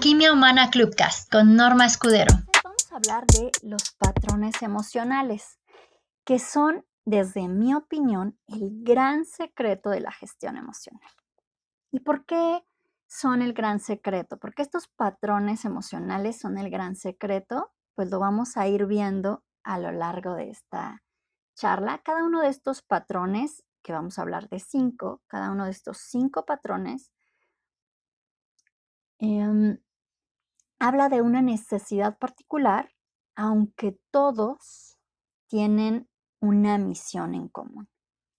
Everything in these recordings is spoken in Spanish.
Alquimia Humana Clubcast con Norma Escudero. Vamos a hablar de los patrones emocionales, que son, desde mi opinión, el gran secreto de la gestión emocional. ¿Y por qué son el gran secreto? Porque estos patrones emocionales son el gran secreto, pues lo vamos a ir viendo a lo largo de esta charla. Cada uno de estos patrones, que vamos a hablar de cinco, cada uno de estos cinco patrones Em, habla de una necesidad particular, aunque todos tienen una misión en común.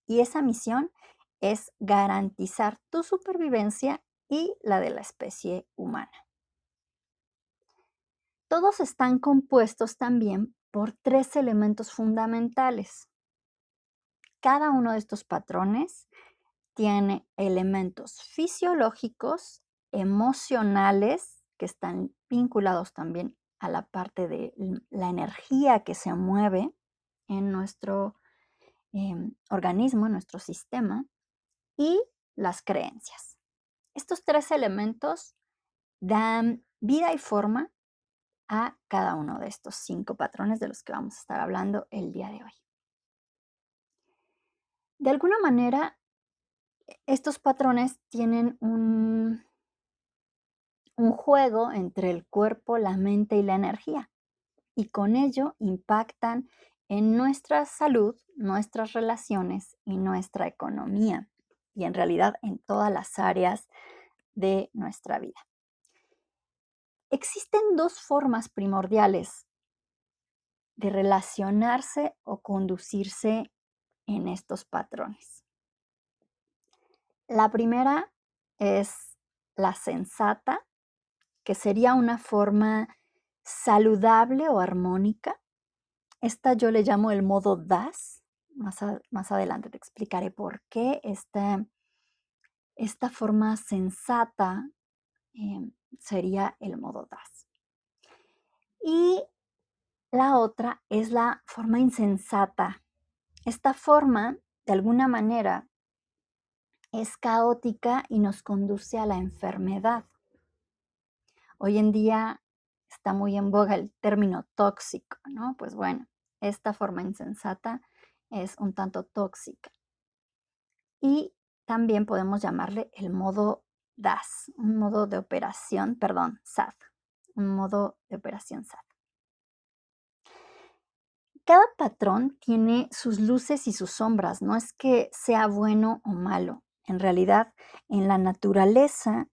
Y esa misión es garantizar tu supervivencia y la de la especie humana. Todos están compuestos también por tres elementos fundamentales. Cada uno de estos patrones tiene elementos fisiológicos emocionales que están vinculados también a la parte de la energía que se mueve en nuestro em, organismo, en nuestro sistema, y las creencias. Estos tres elementos dan vida y forma a cada uno de estos cinco patrones de los que vamos a estar hablando el día de hoy. De alguna manera, estos patrones tienen un, un juego entre el cuerpo, la mente y la energía. Y con ello impactan en nuestra salud, nuestras relaciones y nuestra economía. Y en realidad en todas las áreas de nuestra vida. Existen dos formas primordiales de relacionarse o conducirse en estos patrones. La primera es la sensata que sería una forma saludable o armónica. Esta yo le llamo el modo DAS. Más, más adelante te explicaré por qué esta, esta forma sensata em, sería el modo DAS. Y la otra es la forma insensata. Esta forma, de alguna manera, es caótica y nos conduce a la enfermedad. Hoy en día está muy en boga el término tóxico, ¿no? Pues bueno, esta forma insensata es un tanto tóxica. Y también podemos llamarle el modo DAS, un modo de operación, perdón, SAT, un modo de operación SAT. Cada patrón tiene sus luces y sus sombras, no es que sea bueno o malo. En realidad, en la naturaleza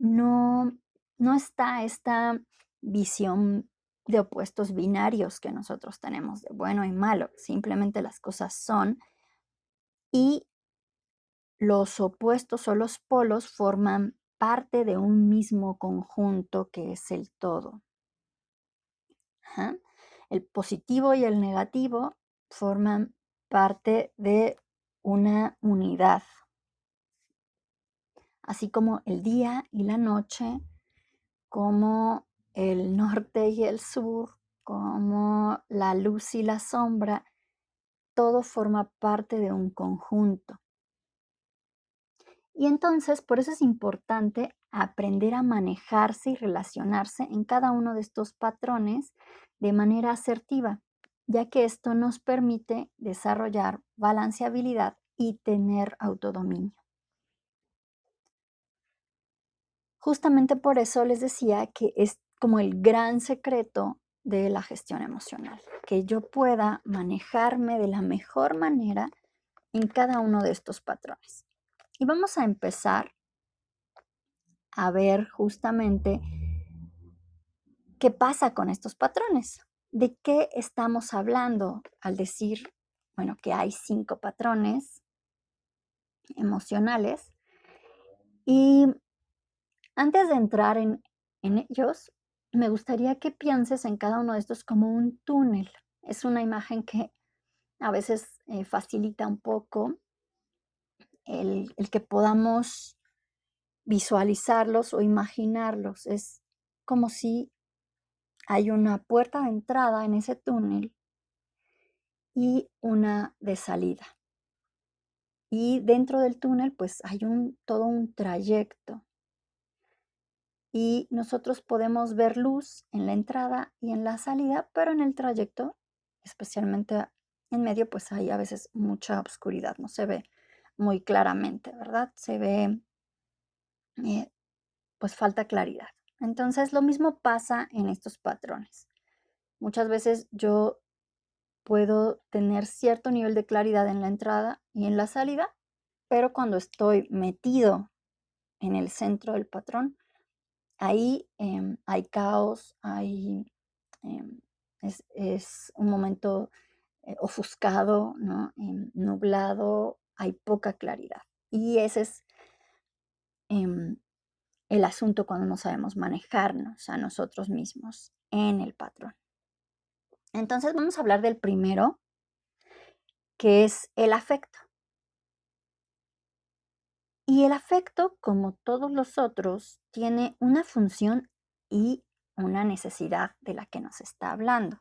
no no está esta visión de opuestos binarios que nosotros tenemos de bueno y malo. Simplemente las cosas son y los opuestos o los polos forman parte de un mismo conjunto que es el todo. El positivo y el negativo forman parte de una unidad. Así como el día y la noche como el norte y el sur, como la luz y la sombra, todo forma parte de un conjunto. Y entonces, por eso es importante aprender a manejarse y relacionarse en cada uno de estos patrones de manera asertiva, ya que esto nos permite desarrollar balanceabilidad y tener autodominio. Justamente por eso les decía que es como el gran secreto de la gestión emocional, que yo pueda manejarme de la mejor manera en cada uno de estos patrones. Y vamos a empezar a ver justamente qué pasa con estos patrones. ¿De qué estamos hablando al decir, bueno, que hay cinco patrones emocionales? Y antes de entrar en, ellos, me gustaría que pienses en cada uno de estos como un túnel. Es una imagen que a veces eh, facilita un poco el, el, que podamos visualizarlos o imaginarlos. Es como si hay una puerta de entrada en ese túnel y una de salida. Y dentro del túnel pues hay un, todo un trayecto y nosotros podemos ver luz en la entrada y en la salida, pero en el trayecto, especialmente en medio, pues hay a veces mucha oscuridad, no se ve muy claramente, ¿verdad? Se ve, eh, pues falta claridad. Entonces, lo mismo pasa en estos patrones. Muchas veces yo puedo tener cierto nivel de claridad en la entrada y en la salida, pero cuando estoy metido en el centro del patrón, ahí em, hay caos, hay, em, es, un momento eh, ofuscado, ¿no? Em, nublado, hay poca claridad. Y ese es el asunto cuando no sabemos manejarnos a nosotros mismos en el patrón. Entonces vamos a hablar del primero, que es el afecto. Y el afecto, como todos los otros, tiene una función y una necesidad de la que nos está hablando.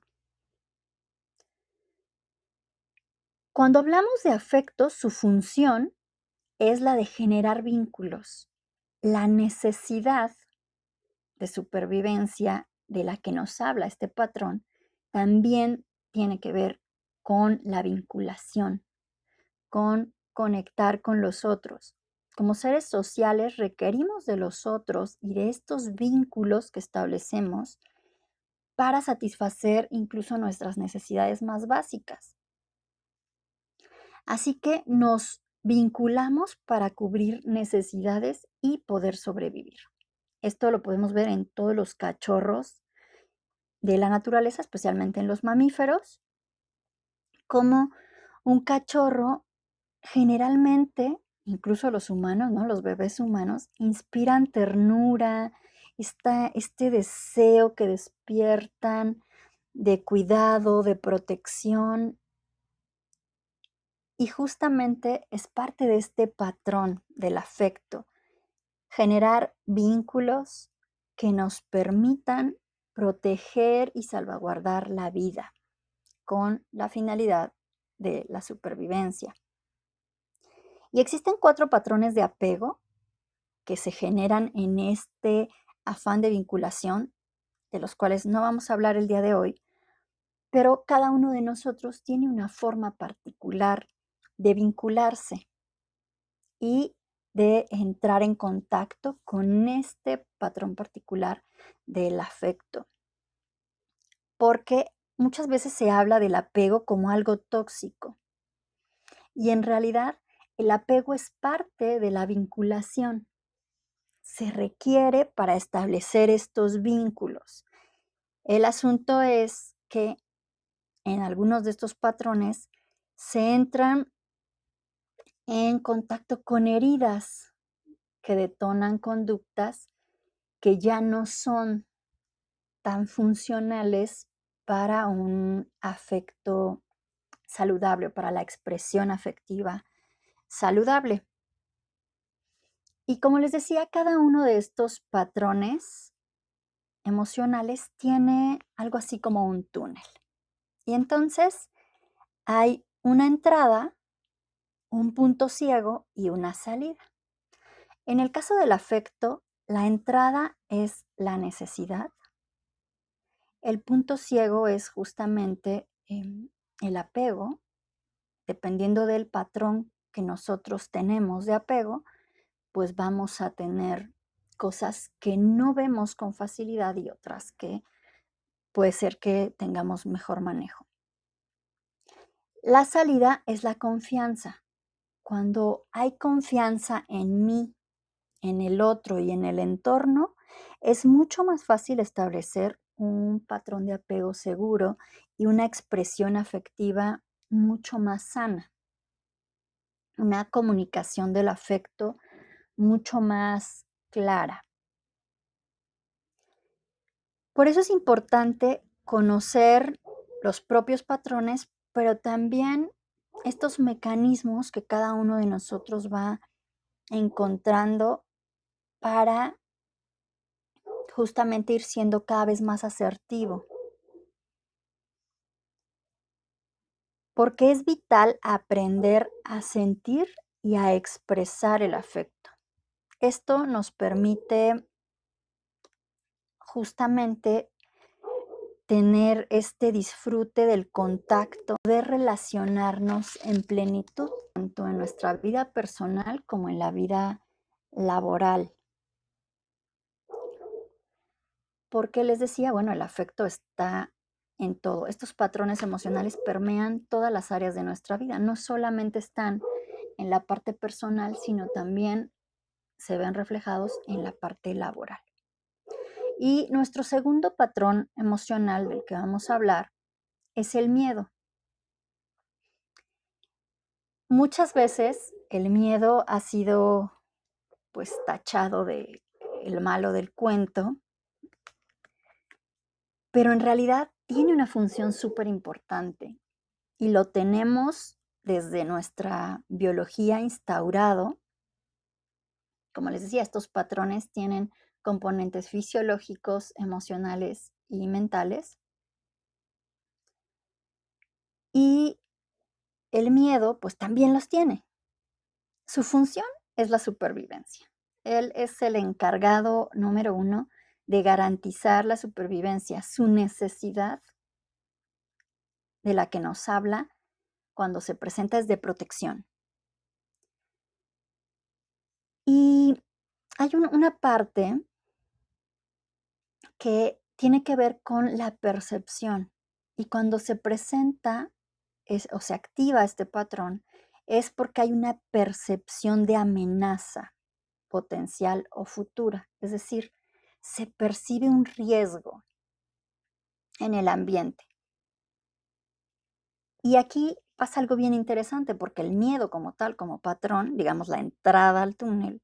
Cuando hablamos de afecto, su función es la de generar vínculos. La necesidad de supervivencia de la que nos habla este patrón también tiene que ver con la vinculación, con conectar con los otros. Como seres sociales requerimos de los otros y de estos vínculos que establecemos para satisfacer incluso nuestras necesidades más básicas. Así que nos vinculamos para cubrir necesidades y poder sobrevivir. Esto lo podemos ver en todos los cachorros de la naturaleza, especialmente en los mamíferos, como un cachorro generalmente, incluso los humanos, ¿no? los bebés humanos, inspiran ternura, este deseo que despiertan de cuidado, de protección. Y justamente es parte de este patrón del afecto, generar vínculos que nos permitan proteger y salvaguardar la vida con la finalidad de la supervivencia. Y existen cuatro patrones de apego que se generan en este afán de vinculación, de los cuales no vamos a hablar el día de hoy, pero cada uno de nosotros tiene una forma particular de vincularse y de entrar en contacto con este patrón particular del afecto. Porque muchas veces se habla del apego como algo tóxico. Y en realidad el apego es parte de la vinculación. Se requiere para establecer estos vínculos. El asunto es que en algunos de estos patrones se entran en contacto con heridas que detonan conductas que ya no son tan funcionales para un afecto saludable, para la expresión afectiva saludable. Y como les decía, cada uno de estos patrones emocionales tiene algo así como un túnel. Y entonces hay una entrada un punto ciego y una salida. En el caso del afecto, la entrada es la necesidad. El punto ciego es justamente em, el apego. Dependiendo del patrón que nosotros tenemos de apego, pues vamos a tener cosas que no vemos con facilidad y otras que puede ser que tengamos mejor manejo. La salida es la confianza. Cuando hay confianza en mí, en el otro y en el entorno, es mucho más fácil establecer un patrón de apego seguro y una expresión afectiva mucho más sana. Una comunicación del afecto mucho más clara. Por eso es importante conocer los propios patrones, pero también estos mecanismos que cada uno de nosotros va encontrando para justamente ir siendo cada vez más asertivo. Porque es vital aprender a sentir y a expresar el afecto. Esto nos permite justamente tener este disfrute del contacto, de relacionarnos en plenitud, tanto en nuestra vida personal como en la vida laboral. Porque les decía, bueno, el afecto está en todo. Estos patrones emocionales permean todas las áreas de nuestra vida. No solamente están en la parte personal, sino también se ven reflejados en la parte laboral. Y nuestro segundo patrón emocional del que vamos a hablar es el miedo. Muchas veces el miedo ha sido pues tachado de el malo del cuento, pero en realidad tiene una función súper importante y lo tenemos desde nuestra biología instaurado. Como les decía, estos patrones tienen componentes fisiológicos, emocionales y mentales. Y el miedo, pues también los tiene. Su función es la supervivencia. Él es el encargado número uno de garantizar la supervivencia, su necesidad de la que nos habla cuando se presenta es de protección. Y hay una parte que tiene que ver con la percepción. Y cuando se presenta o se activa este patrón, es porque hay una percepción de amenaza potencial o futura. Es decir, se percibe un riesgo en el ambiente. Y aquí pasa algo bien interesante porque el miedo como tal, como patrón, digamos la entrada al túnel,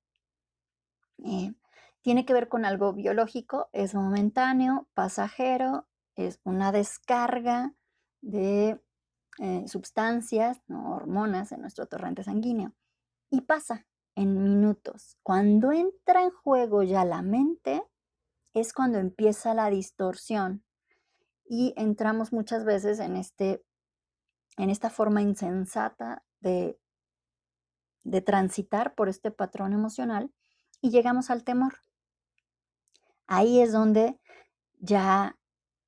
eh, tiene que ver con algo biológico, es momentáneo, pasajero, es una descarga de eh, sustancias, hormonas en nuestro torrente sanguíneo. Y pasa en minutos. Cuando entra en juego ya la mente, es cuando empieza la distorsión y entramos muchas veces en, este, en esta forma insensata de, de transitar por este patrón emocional y llegamos al temor. Ahí es donde ya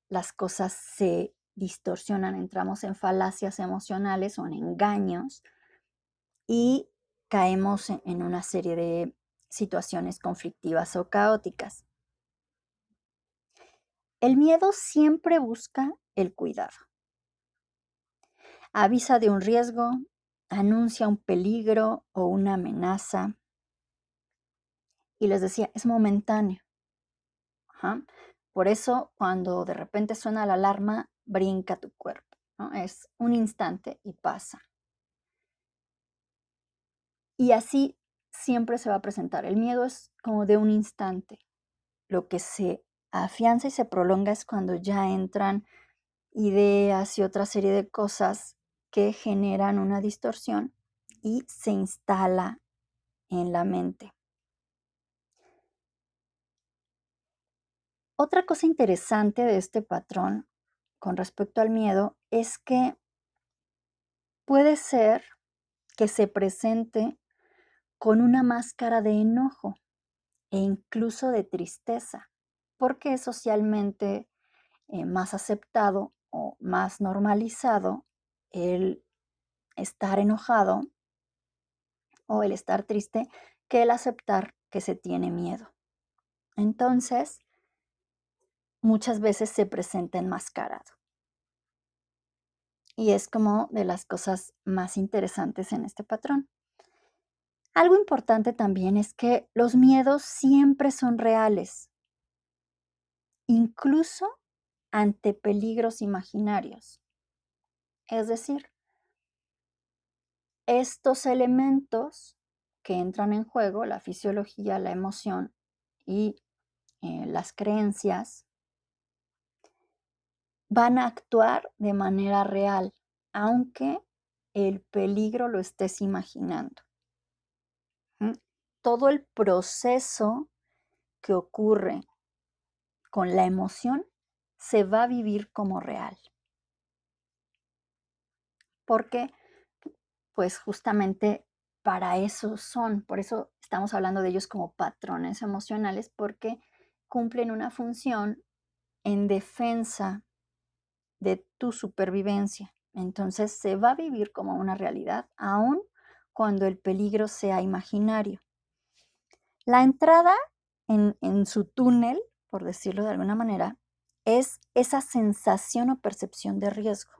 las cosas se distorsionan, entramos en falacias emocionales o en engaños y caemos en una serie de situaciones conflictivas o caóticas. El miedo siempre busca el cuidado. Avisa de un riesgo, anuncia un peligro o una amenaza. Y les decía, es momentáneo. Por eso, cuando de repente suena la alarma, brinca tu cuerpo. Es un instante y pasa. Y así siempre se va a presentar. El miedo es como de un instante. Lo que se afianza y se prolonga es cuando ya entran ideas y otra serie de cosas que generan una distorsión y se instala en la mente. Otra cosa interesante de este patrón con respecto al miedo es que puede ser que se presente con una máscara de enojo e incluso de tristeza porque es socialmente eh, más aceptado o más normalizado el estar enojado o el estar triste que el aceptar que se tiene miedo. Entonces, muchas veces se presenta enmascarado. Y es como de las cosas más interesantes en este patrón. Algo importante también es que los miedos siempre son reales incluso ante peligros imaginarios. Es decir, estos elementos que entran en juego, la fisiología, la emoción y eh, las creencias, van a actuar de manera real, aunque el peligro lo estés imaginando. Todo el proceso que ocurre con la emoción se va a vivir como real. Porque, pues justamente para eso son, por eso estamos hablando de ellos como patrones emocionales, porque cumplen una función en defensa de tu supervivencia. Entonces se va a vivir como una realidad, aun cuando el peligro sea imaginario. La entrada en, en su túnel, por decirlo de alguna manera, es esa sensación o percepción de riesgo.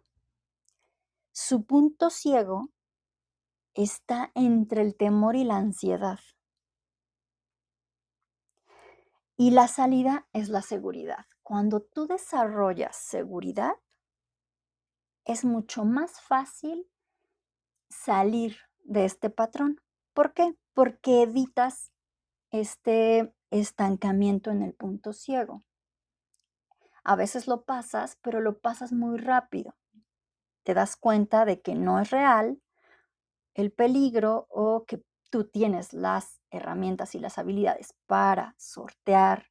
Su punto ciego está entre el temor y la ansiedad. Y la salida es la seguridad. Cuando tú desarrollas seguridad, es mucho más fácil salir de este patrón. ¿Por qué? Porque evitas este estancamiento en el punto ciego. A veces lo pasas, pero lo pasas muy rápido. Te das cuenta de que no es real el peligro o que tú tienes las herramientas y las habilidades para sortear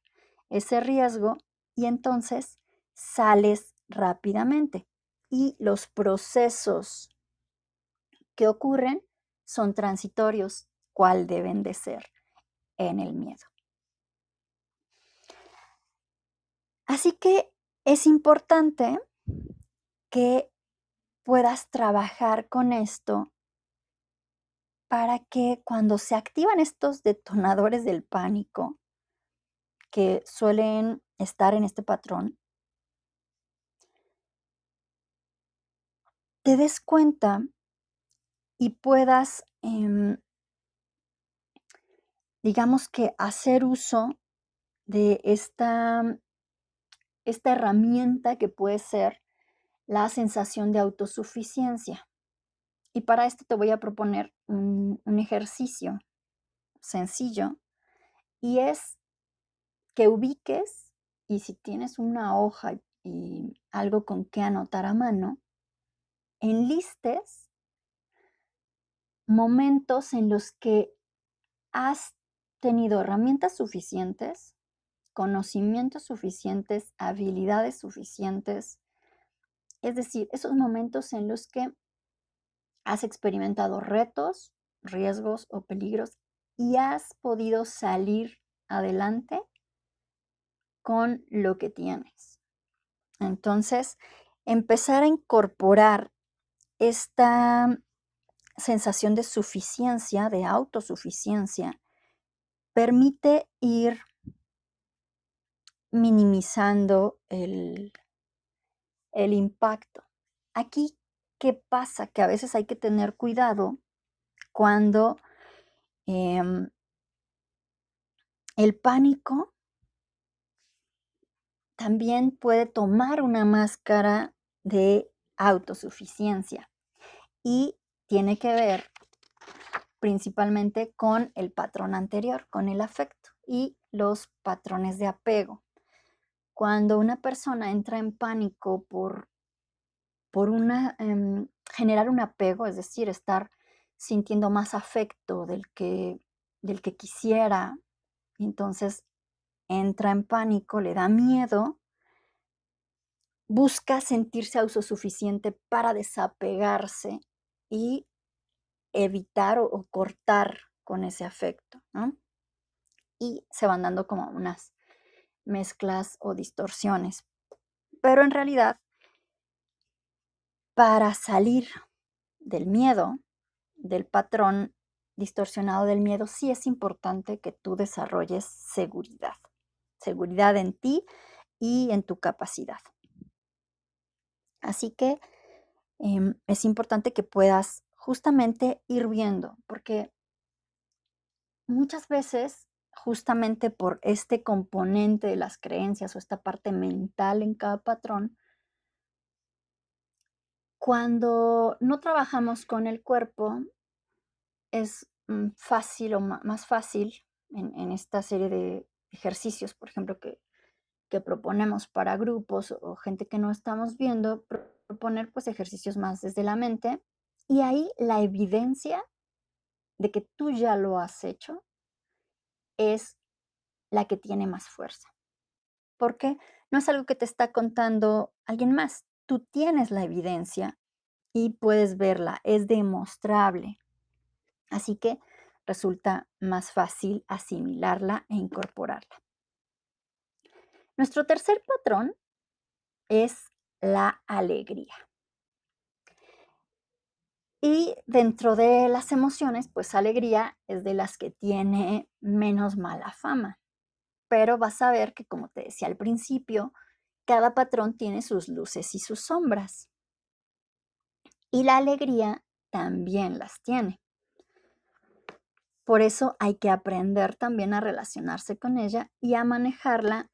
ese riesgo y entonces sales rápidamente. Y los procesos que ocurren son transitorios, cuál deben de ser en el miedo. Así que es importante que puedas trabajar con esto para que cuando se activan estos detonadores del pánico, que suelen estar en este patrón, te des cuenta y puedas, em, digamos que hacer uso de esta, esta herramienta que puede ser la sensación de autosuficiencia. Y para esto te voy a proponer un, ejercicio sencillo y es que ubiques y si tienes una hoja y algo con que anotar a mano, enlistes momentos en los que has tenido herramientas suficientes, conocimientos suficientes, habilidades suficientes, es decir, esos momentos en los que has experimentado retos, riesgos o peligros y has podido salir adelante con lo que tienes. Entonces, empezar a incorporar esta sensación de suficiencia, de autosuficiencia, permite ir minimizando el, el impacto. Aquí ¿Qué pasa? Que a veces hay que tener cuidado cuando em, el pánico también puede tomar una máscara de autosuficiencia y tiene que ver principalmente con el patrón anterior, con el afecto y los patrones de apego. Cuando una persona entra en pánico por por una, em, generar un apego, es decir, estar sintiendo más afecto del que, del que quisiera, entonces entra en pánico, le da miedo, busca sentirse autosuficiente para desapegarse y evitar o, o cortar con ese afecto, ¿no? Y se van dando como unas mezclas o distorsiones. Pero en realidad para salir del miedo, del patrón distorsionado del miedo, sí es importante que tú desarrolles seguridad. Seguridad en ti y en tu capacidad. Así que em, es importante que puedas justamente ir viendo, porque muchas veces, justamente por este componente de las creencias o esta parte mental en cada patrón, cuando no trabajamos con el cuerpo, es mm, fácil o más fácil en, esta serie de ejercicios, por ejemplo, que, proponemos para grupos o gente que no estamos viendo, proponer pues ejercicios más desde la mente y ahí la evidencia de que tú ya lo has hecho es la que tiene más fuerza. Porque no es algo que te está contando alguien más, tú tienes la evidencia y puedes verla, es demostrable. Así que resulta más fácil asimilarla e incorporarla. Nuestro tercer patrón es la alegría. Y dentro de las emociones, pues alegría es de las que tiene menos mala fama. Pero vas a ver que, como te decía al principio, cada patrón tiene sus luces y sus sombras. Y la alegría también las tiene. Por eso hay que aprender también a relacionarse con ella y a manejarla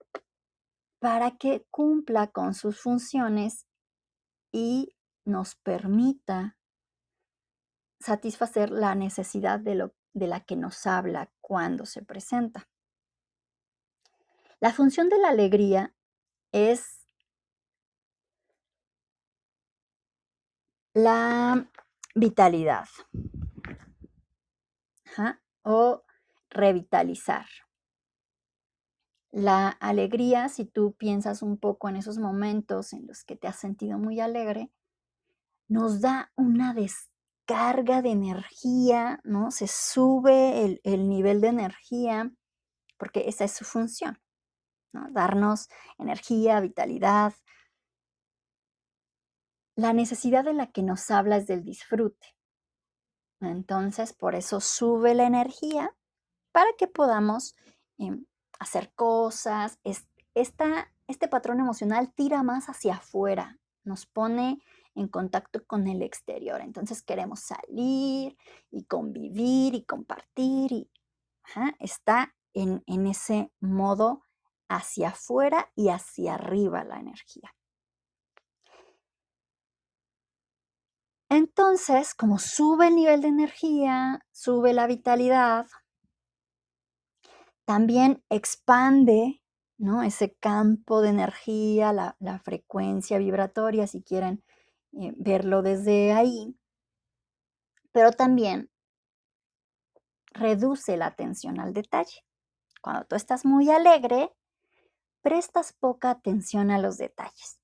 para que cumpla con sus funciones y nos permita satisfacer la necesidad de, lo, de la que nos habla cuando se presenta. La función de la alegría es la vitalidad o revitalizar. La alegría, si tú piensas un poco en esos momentos en los que te has sentido muy alegre, nos da una descarga de energía, ¿no? Se sube el, el nivel de energía porque esa es su función, ¿no? Darnos energía, vitalidad. La necesidad de la que nos habla es del disfrute. Entonces, por eso sube la energía para que podamos em, hacer cosas. este patrón emocional tira más hacia afuera, nos pone en contacto con el exterior. Entonces queremos salir y convivir y compartir y está en, en ese modo hacia afuera y hacia arriba la energía. Entonces, como sube el nivel de energía, sube la vitalidad, también expande ¿no? ese campo de energía, la, frecuencia vibratoria, si quieren eh, verlo desde ahí, pero también reduce la atención al detalle. Cuando tú estás muy alegre, prestas poca atención a los detalles.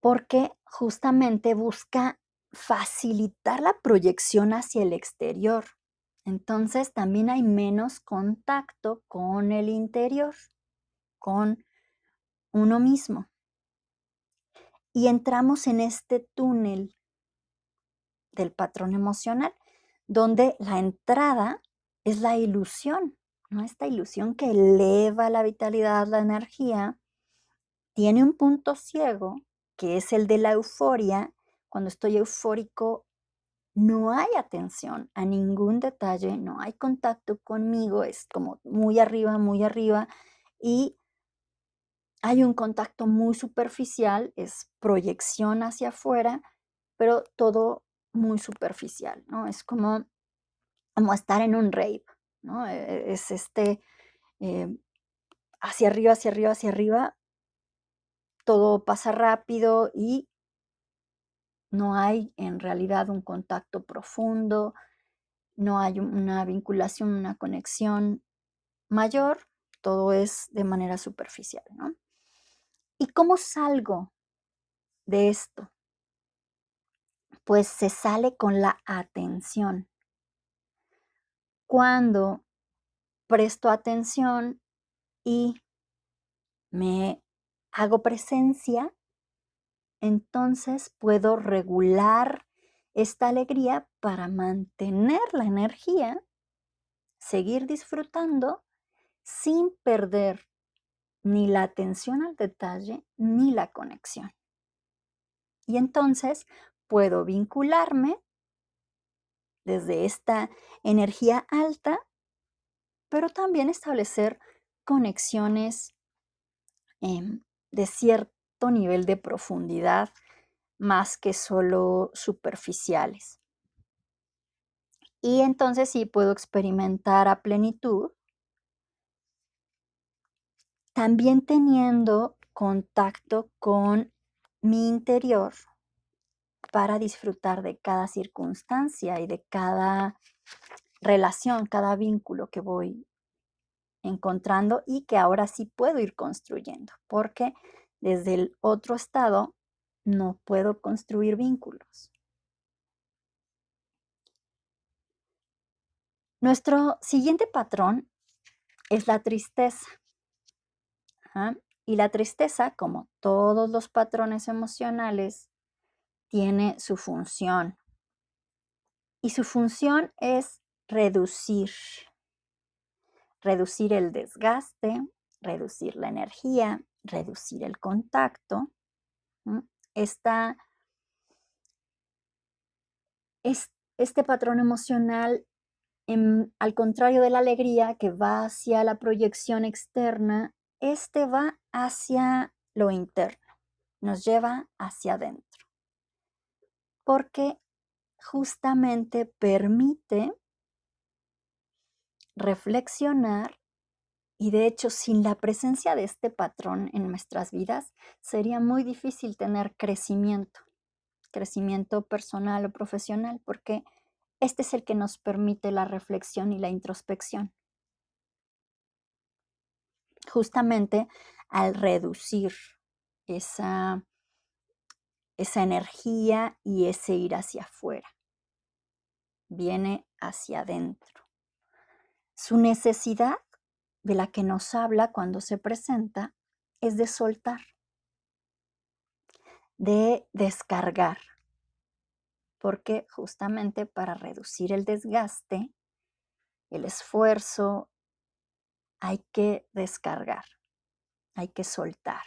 Porque justamente busca facilitar la proyección hacia el exterior. Entonces también hay menos contacto con el interior, con uno mismo. Y entramos en este túnel del patrón emocional, donde la entrada es la ilusión, ¿no? Esta ilusión que eleva la vitalidad, la energía, tiene un punto ciego, que es el de la euforia. Cuando estoy eufórico, no hay atención a ningún detalle, no hay contacto conmigo, es como muy arriba, muy arriba y hay un contacto muy superficial, es proyección hacia afuera, pero todo muy superficial, ¿no? Es como, como estar en un rave, ¿no? E, es este eh, hacia arriba, hacia arriba, hacia arriba, todo pasa rápido y no hay en realidad un contacto profundo, no hay una vinculación, una conexión mayor, todo es de manera superficial, ¿no? ¿Y cómo salgo de esto? Pues se sale con la atención. Cuando presto atención y me hago presencia entonces puedo regular esta alegría para mantener la energía, seguir disfrutando sin perder ni la atención al detalle ni la conexión. Y entonces puedo vincularme desde esta energía alta, pero también establecer conexiones em, de cierta nivel de profundidad más que solo superficiales. Y entonces sí puedo experimentar a plenitud, también teniendo contacto con mi interior para disfrutar de cada circunstancia y de cada relación, cada vínculo que voy encontrando y que ahora sí puedo ir construyendo, porque desde el otro estado, no puedo construir vínculos. Nuestro siguiente patrón es la tristeza. Y la tristeza, como todos los patrones emocionales, tiene su función. Y su función es reducir, reducir el desgaste, reducir la energía, reducir el contacto. Esta, este patrón emocional, al contrario de la alegría que va hacia la proyección externa, este va hacia lo interno, nos lleva hacia adentro, porque justamente permite reflexionar y de hecho sin la presencia de este patrón en nuestras vidas sería muy difícil tener crecimiento, crecimiento personal o profesional, porque este es el que nos permite la reflexión y la introspección justamente al reducir esa, esa energía y ese ir hacia afuera. Viene hacia adentro. Su necesidad de la que nos habla cuando se presenta es de soltar, de descargar, porque justamente para reducir el desgaste, el esfuerzo, hay que descargar, hay que soltar.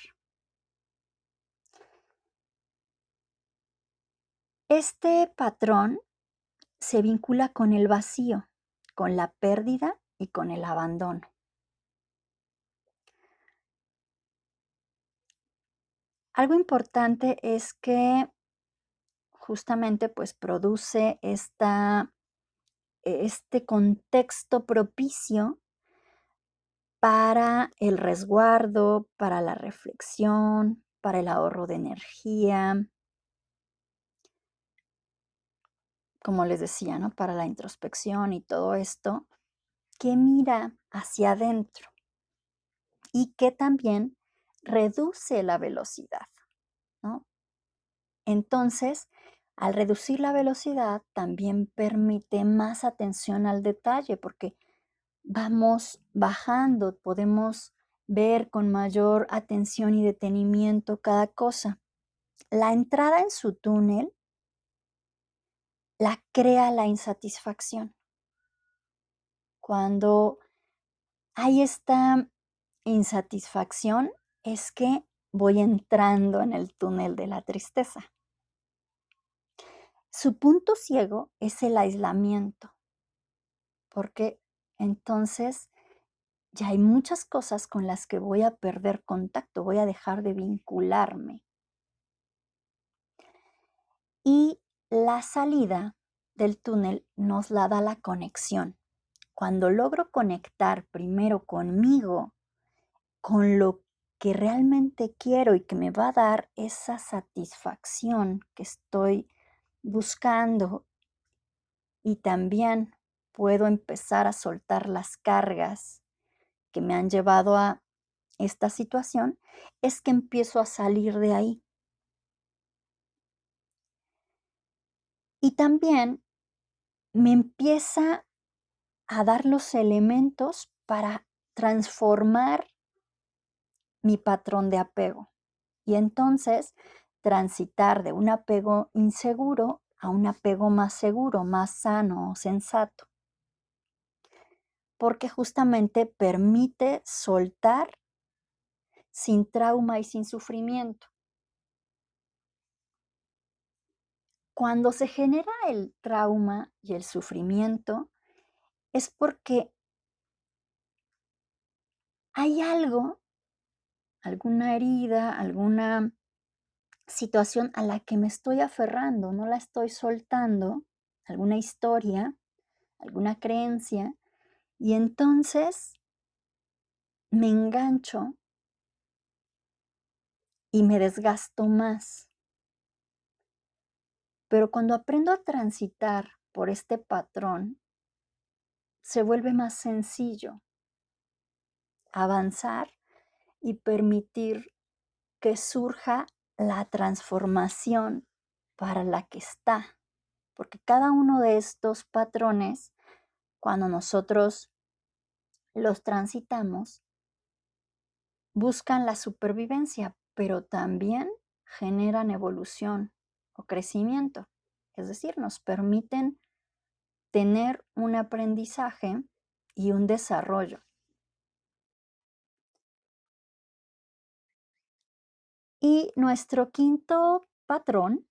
Este patrón se vincula con el vacío, con la pérdida y con el abandono. Algo importante es que justamente pues produce esta, este contexto propicio para el resguardo, para la reflexión, para el ahorro de energía. Como les decía, ¿no? Para la introspección y todo esto, que mira hacia adentro y que también reduce la velocidad, ¿no? Entonces, al reducir la velocidad, también permite más atención al detalle, porque vamos bajando, podemos ver con mayor atención y detenimiento cada cosa. La entrada en su túnel la crea la insatisfacción. Cuando hay esta insatisfacción es que voy entrando en el túnel de la tristeza. Su punto ciego es el aislamiento, porque entonces ya hay muchas cosas con las que voy a perder contacto, voy a dejar de vincularme. Y la salida del túnel nos la da la conexión. Cuando logro conectar primero conmigo, con lo que realmente quiero y que me va a dar esa satisfacción que estoy buscando y también puedo empezar a soltar las cargas que me han llevado a esta situación, es que empiezo a salir de ahí. Y también me empieza a dar los elementos para transformar mi patrón de apego. Y entonces transitar de un apego inseguro a un apego más seguro, más sano, sensato porque justamente permite soltar sin trauma y sin sufrimiento. Cuando se genera el trauma y el sufrimiento es porque hay algo, alguna herida, alguna situación a la que me estoy aferrando, no la estoy soltando, alguna historia, alguna creencia, y entonces me engancho y me desgasto más. Pero cuando aprendo a transitar por este patrón, se vuelve más sencillo avanzar y permitir que surja la transformación para la que está. Porque cada uno de estos patrones cuando nosotros los transitamos buscan la supervivencia, pero también generan evolución o crecimiento. Es decir, nos permiten tener un aprendizaje y un desarrollo. Y nuestro quinto patrón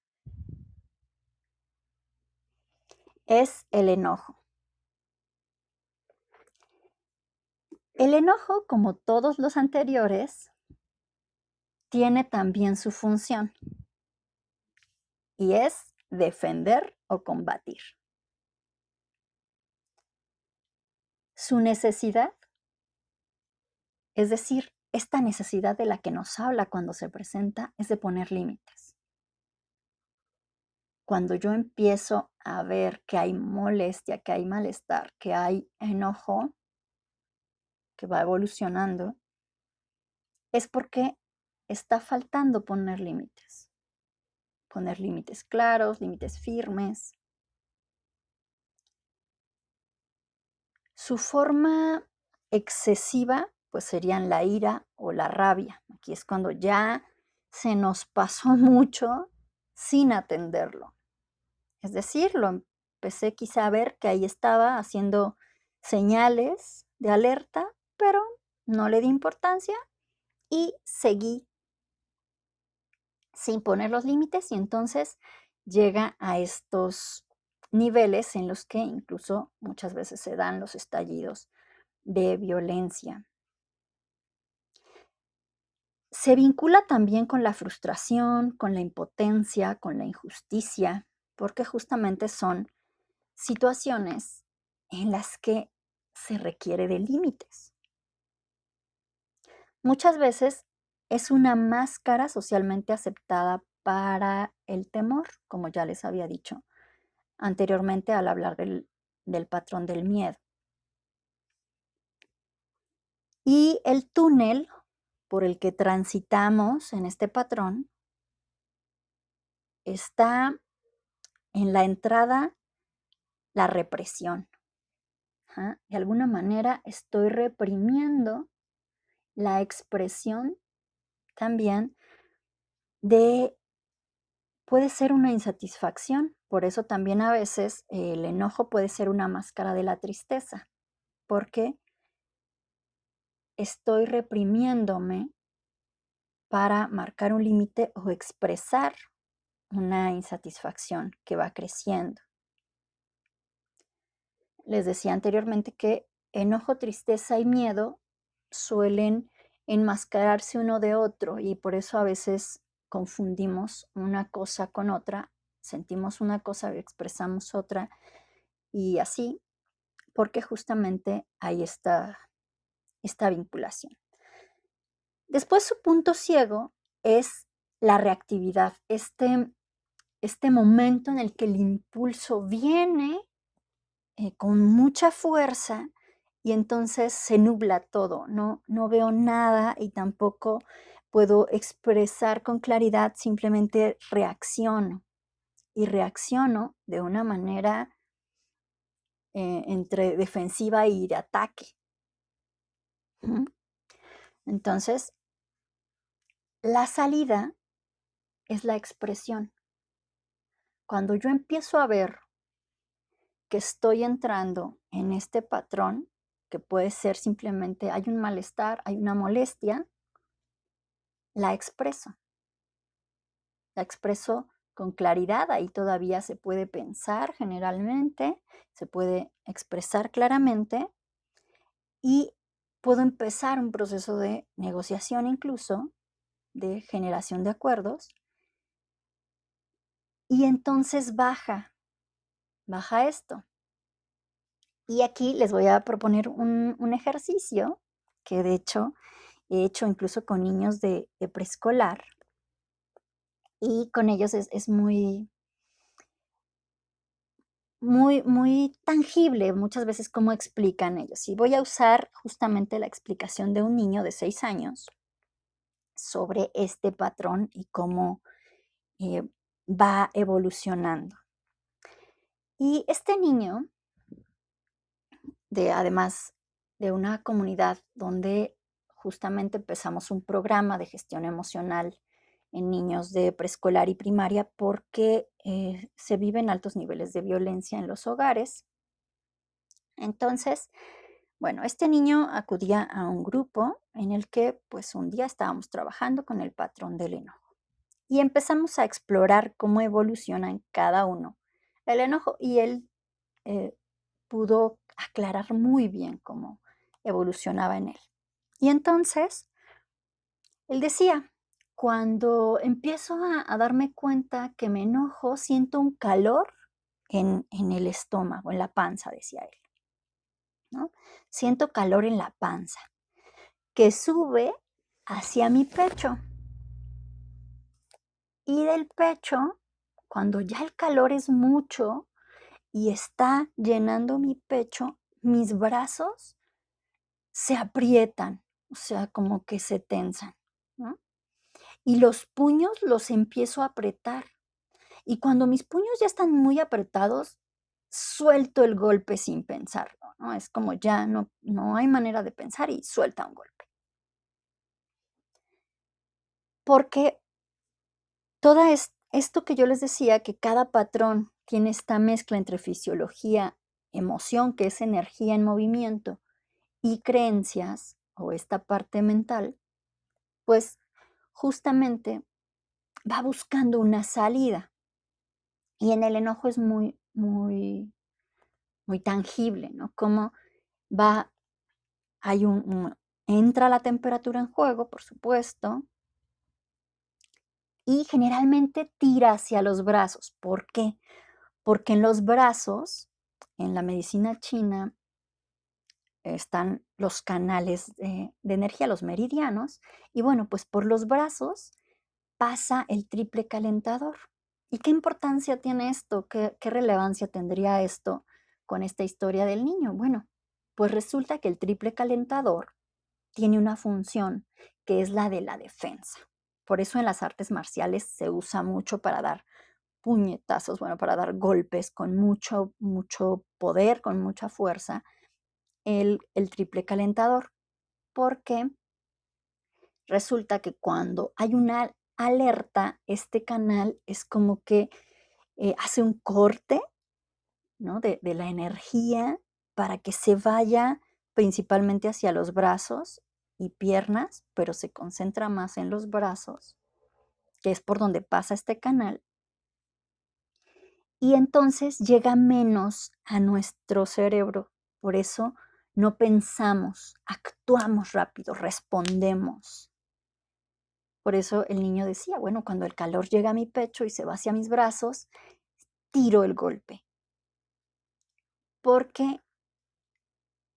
es el enojo. El enojo, como todos los anteriores, tiene también su función y es defender o combatir. Su necesidad, es decir, esta necesidad de la que nos habla cuando se presenta, es de poner límites. Cuando yo empiezo a ver que hay molestia, que hay malestar, que hay enojo, que va evolucionando, es porque está faltando poner límites. Poner límites claros, límites firmes. Su forma excesiva, pues serían la ira o la rabia. Aquí es cuando ya se nos pasó mucho sin atenderlo. Es decir, lo empecé quizá a ver que ahí estaba haciendo señales de alerta pero no le di importancia y seguí sin poner los límites y entonces llega a estos niveles en los que incluso muchas veces se dan los estallidos de violencia. Se vincula también con la frustración, con la impotencia, con la injusticia, porque justamente son situaciones en las que se requiere de límites. Muchas veces es una máscara socialmente aceptada para el temor, como ya les había dicho anteriormente al hablar del, patrón del miedo. Y el túnel por el que transitamos en este patrón está en la entrada la represión. De alguna manera estoy reprimiendo la expresión también de, puede ser una insatisfacción, por eso también a veces el enojo puede ser una máscara de la tristeza, porque estoy reprimiéndome para marcar un límite o expresar una insatisfacción que va creciendo. Les decía anteriormente que enojo, tristeza y miedo suelen enmascararse uno de otro y por eso a veces confundimos una cosa con otra, sentimos una cosa y expresamos otra y así, porque justamente hay esta, esta vinculación. Después su punto ciego es la reactividad, este, este momento en el que el impulso viene eh, con mucha fuerza y entonces se nubla todo, no, no veo nada y tampoco puedo expresar con claridad, simplemente reacciono y reacciono de una manera eh, entre defensiva y de ataque. Entonces, la salida es la expresión. Cuando yo empiezo a ver que estoy entrando en este patrón, que puede ser simplemente hay un malestar, hay una molestia, la expreso. La expreso con claridad, ahí todavía se puede pensar generalmente, se puede expresar claramente y puedo empezar un proceso de negociación incluso, de generación de acuerdos, y entonces baja, baja esto. Y aquí les voy a proponer un, ejercicio que de hecho he hecho incluso con niños de, preescolar. Y con ellos es, muy, muy, muy tangible muchas veces cómo explican ellos. Y voy a usar justamente la explicación de un niño de seis años sobre este patrón y cómo eh, va evolucionando. Y este niño de además de una comunidad donde justamente empezamos un programa de gestión emocional en niños de preescolar y primaria porque eh, se viven altos niveles de violencia en los hogares. Entonces, bueno, este niño acudía a un grupo en el que pues un día estábamos trabajando con el patrón del enojo y empezamos a explorar cómo evoluciona en cada uno el enojo y él eh, pudo aclarar muy bien cómo evolucionaba en él. Y entonces, él decía, cuando empiezo a, darme cuenta que me enojo, siento un calor en, en el estómago, en la panza, decía él. ¿no? Siento calor en la panza, que sube hacia mi pecho. Y del pecho, cuando ya el calor es mucho y está llenando mi pecho, mis brazos se aprietan, o sea, como que se tensan. Y los puños los empiezo a apretar. Y cuando mis puños ya están muy apretados, suelto el golpe sin pensarlo, ¿no? Es como ya no, no hay manera de pensar y suelta un golpe. Porque todo esto que yo les decía, que cada patrón tiene esta mezcla entre fisiología, emoción, que es energía en movimiento, y creencias, o esta parte mental, pues justamente va buscando una salida. Y en el enojo es muy, muy, muy tangible, ¿no? Como va, hay un, entra la temperatura en juego, por supuesto, y generalmente tira hacia los brazos. ¿Por qué? Porque en los brazos, en la medicina china, están los canales de, energía, los meridianos, y bueno, pues por los brazos pasa el triple calentador. ¿Y qué importancia tiene esto? ¿Qué, relevancia tendría esto con esta historia del niño? Bueno, pues resulta que el triple calentador tiene una función que es la de la defensa. Por eso en las artes marciales se usa mucho para dar puñetazos, bueno, para dar golpes con mucho, mucho poder, con mucha fuerza, el, el triple calentador. Porque resulta que cuando hay una alerta, este canal es como que eh, hace un corte ¿no? de, de la energía para que se vaya principalmente hacia los brazos y piernas, pero se concentra más en los brazos, que es por donde pasa este canal. Y entonces llega menos a nuestro cerebro. Por eso no pensamos, actuamos rápido, respondemos. Por eso el niño decía, bueno, cuando el calor llega a mi pecho y se va hacia mis brazos, tiro el golpe. Porque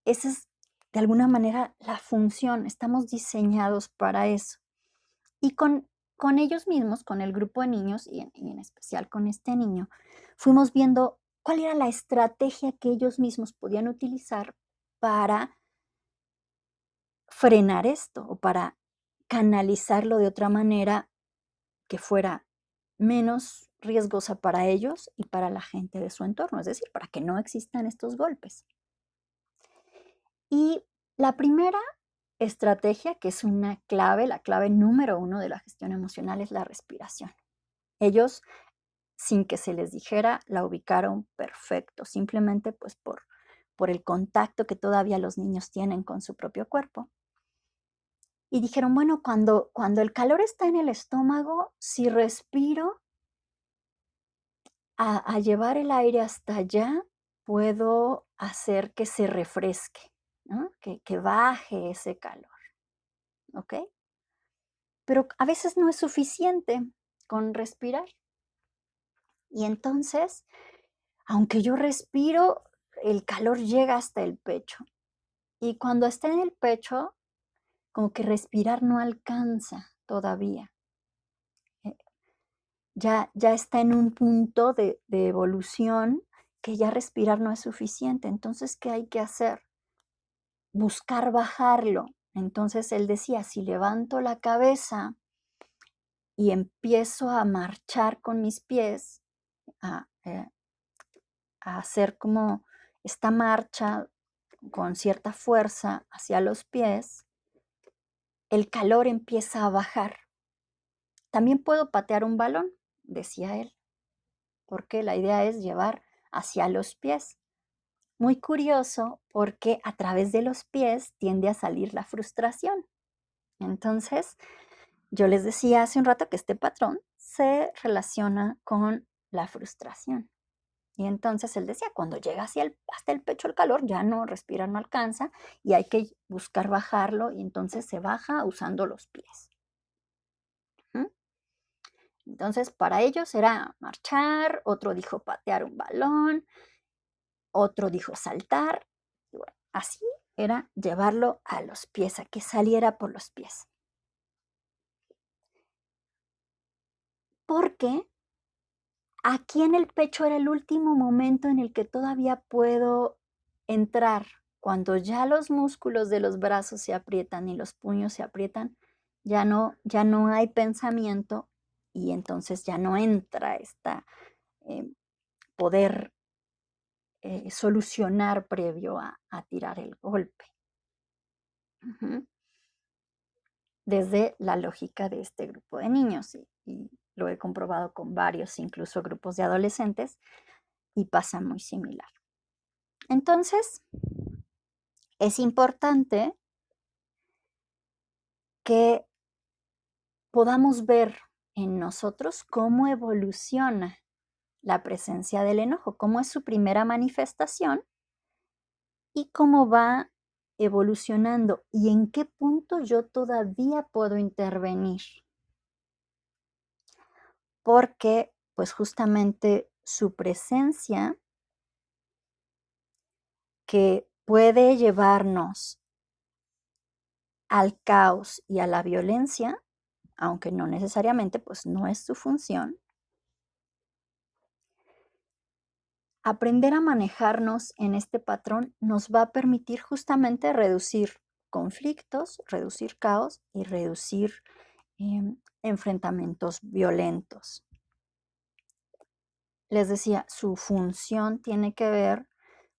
esa es de alguna manera la función, estamos diseñados para eso. Y con, con ellos mismos, con el grupo de niños y en, y en especial con este niño, fuimos viendo cuál era la estrategia que ellos mismos podían utilizar para frenar esto o para canalizarlo de otra manera que fuera menos riesgosa para ellos y para la gente de su entorno, es decir, para que no existan estos golpes. Y la primera estrategia, que es una clave, la clave número uno de la gestión emocional, es la respiración. Ellos, sin que se les dijera, la ubicaron perfecto, simplemente pues por, por el contacto que todavía los niños tienen con su propio cuerpo y dijeron, bueno, cuando, cuando el calor está en el estómago, si respiro a, llevar el aire hasta allá, puedo hacer que se refresque, que, que baje ese calor. ¿Ok? Pero a veces no es suficiente con respirar. Y entonces, aunque yo respiro, el calor llega hasta el pecho. Y cuando está en el pecho, como que respirar no alcanza todavía. Eh, ya, ya está en un punto de, de evolución que ya respirar no es suficiente. Entonces, ¿qué hay que hacer? Buscar bajarlo. Entonces él decía, si levanto la cabeza y empiezo a marchar con mis pies, a, eh, a hacer como esta marcha con cierta fuerza hacia los pies, el calor empieza a bajar. También puedo patear un balón, decía él, porque la idea es llevar hacia los pies. Muy curioso porque a través de los pies tiende a salir la frustración. Entonces, yo les decía hace un rato que este patrón se relaciona con la frustración. Y entonces él decía, cuando llega hacia el, hasta el pecho el calor, ya no respira, no alcanza y hay que buscar bajarlo y entonces se baja usando los pies. Entonces, para ellos era marchar, otro dijo patear un balón, otro dijo saltar. así era llevarlo a los pies, a que saliera por los pies. Porque aquí en el pecho era el último momento en el que todavía puedo entrar. Cuando ya los músculos de los brazos se aprietan y los puños se aprietan, ya no, ya no hay pensamiento y entonces ya no entra esta eh, poder eh, solucionar previo a, tirar el golpe. Desde la lógica de este grupo de niños lo he comprobado con varios, incluso grupos de adolescentes, y pasa muy similar. Entonces, es importante que podamos ver en nosotros cómo evoluciona la presencia del enojo, cómo es su primera manifestación y cómo va evolucionando y en qué punto yo todavía puedo intervenir. Porque pues justamente su presencia que puede llevarnos al caos y a la violencia, aunque no necesariamente, pues no es su función, aprender a manejarnos en este patrón nos va a permitir justamente reducir conflictos, reducir caos y reducir em, enfrentamientos violentos. Les decía, su función tiene que ver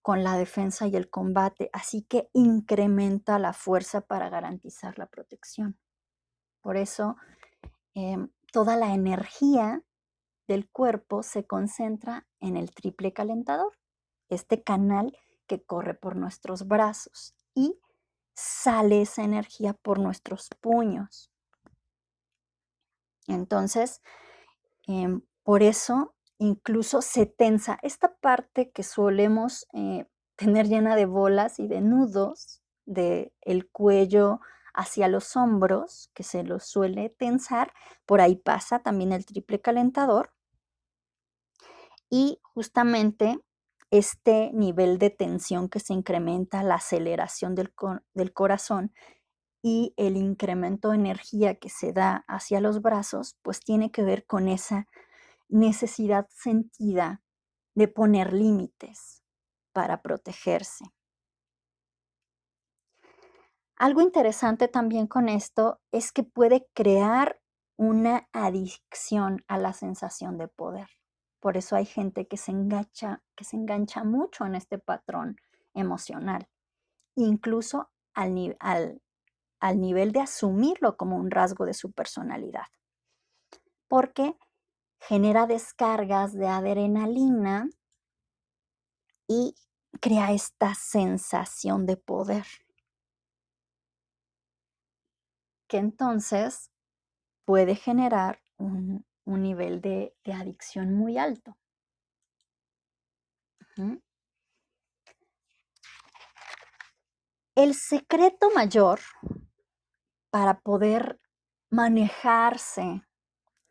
con la defensa y el combate, así que incrementa la fuerza para garantizar la protección. Por eso, em, toda la energía del cuerpo se concentra en el triple calentador, este canal que corre por nuestros brazos y sale esa energía por nuestros puños. Entonces, em, por eso incluso se tensa esta parte que solemos eh, tener llena de bolas y de nudos del el cuello hacia los hombros, que se los suele tensar, por ahí pasa también el triple calentador. Y justamente este nivel de tensión que se incrementa, la aceleración del, corazón y el incremento de energía que se da hacia los brazos, pues tiene que ver con esa necesidad sentida de poner límites para protegerse. Algo interesante también con esto es que puede crear una adicción a la sensación de poder. Por eso hay gente que se engancha, que se engancha mucho en este patrón emocional, incluso al, al nivel de asumirlo como un rasgo de su personalidad, porque genera descargas de adrenalina y crea esta sensación de poder, que entonces puede generar un, un nivel de, adicción muy alto. El secreto mayor para poder manejarse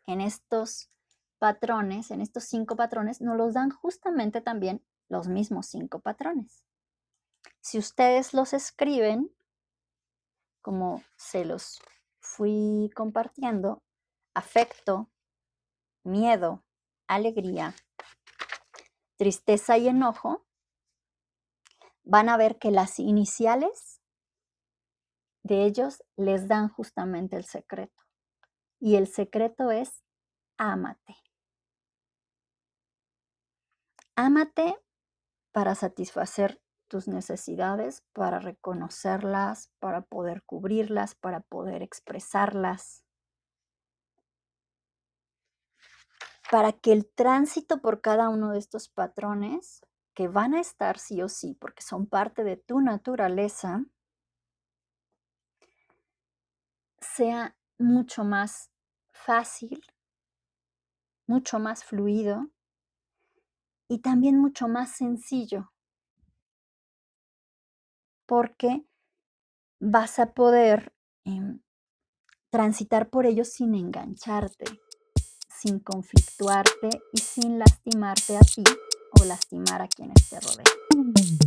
en estos patrones, en estos cinco patrones, nos los dan justamente también los mismos cinco patrones. Si ustedes los escriben, como se los fui compartiendo, afecto, miedo, alegría, tristeza y enojo, van a ver que las iniciales de ellos les dan justamente el secreto. Y el secreto es ámate. Ámate para satisfacer tus necesidades para reconocerlas, para poder cubrirlas, para poder expresarlas. Para que el tránsito por cada uno de estos patrones, que van a estar sí o sí, porque son parte de tu naturaleza, sea mucho más fácil, mucho más fluido y también mucho más sencillo. Porque vas a poder em, transitar por ellos sin engancharte, sin conflictuarte y sin lastimarte a ti o lastimar a quienes te rodean.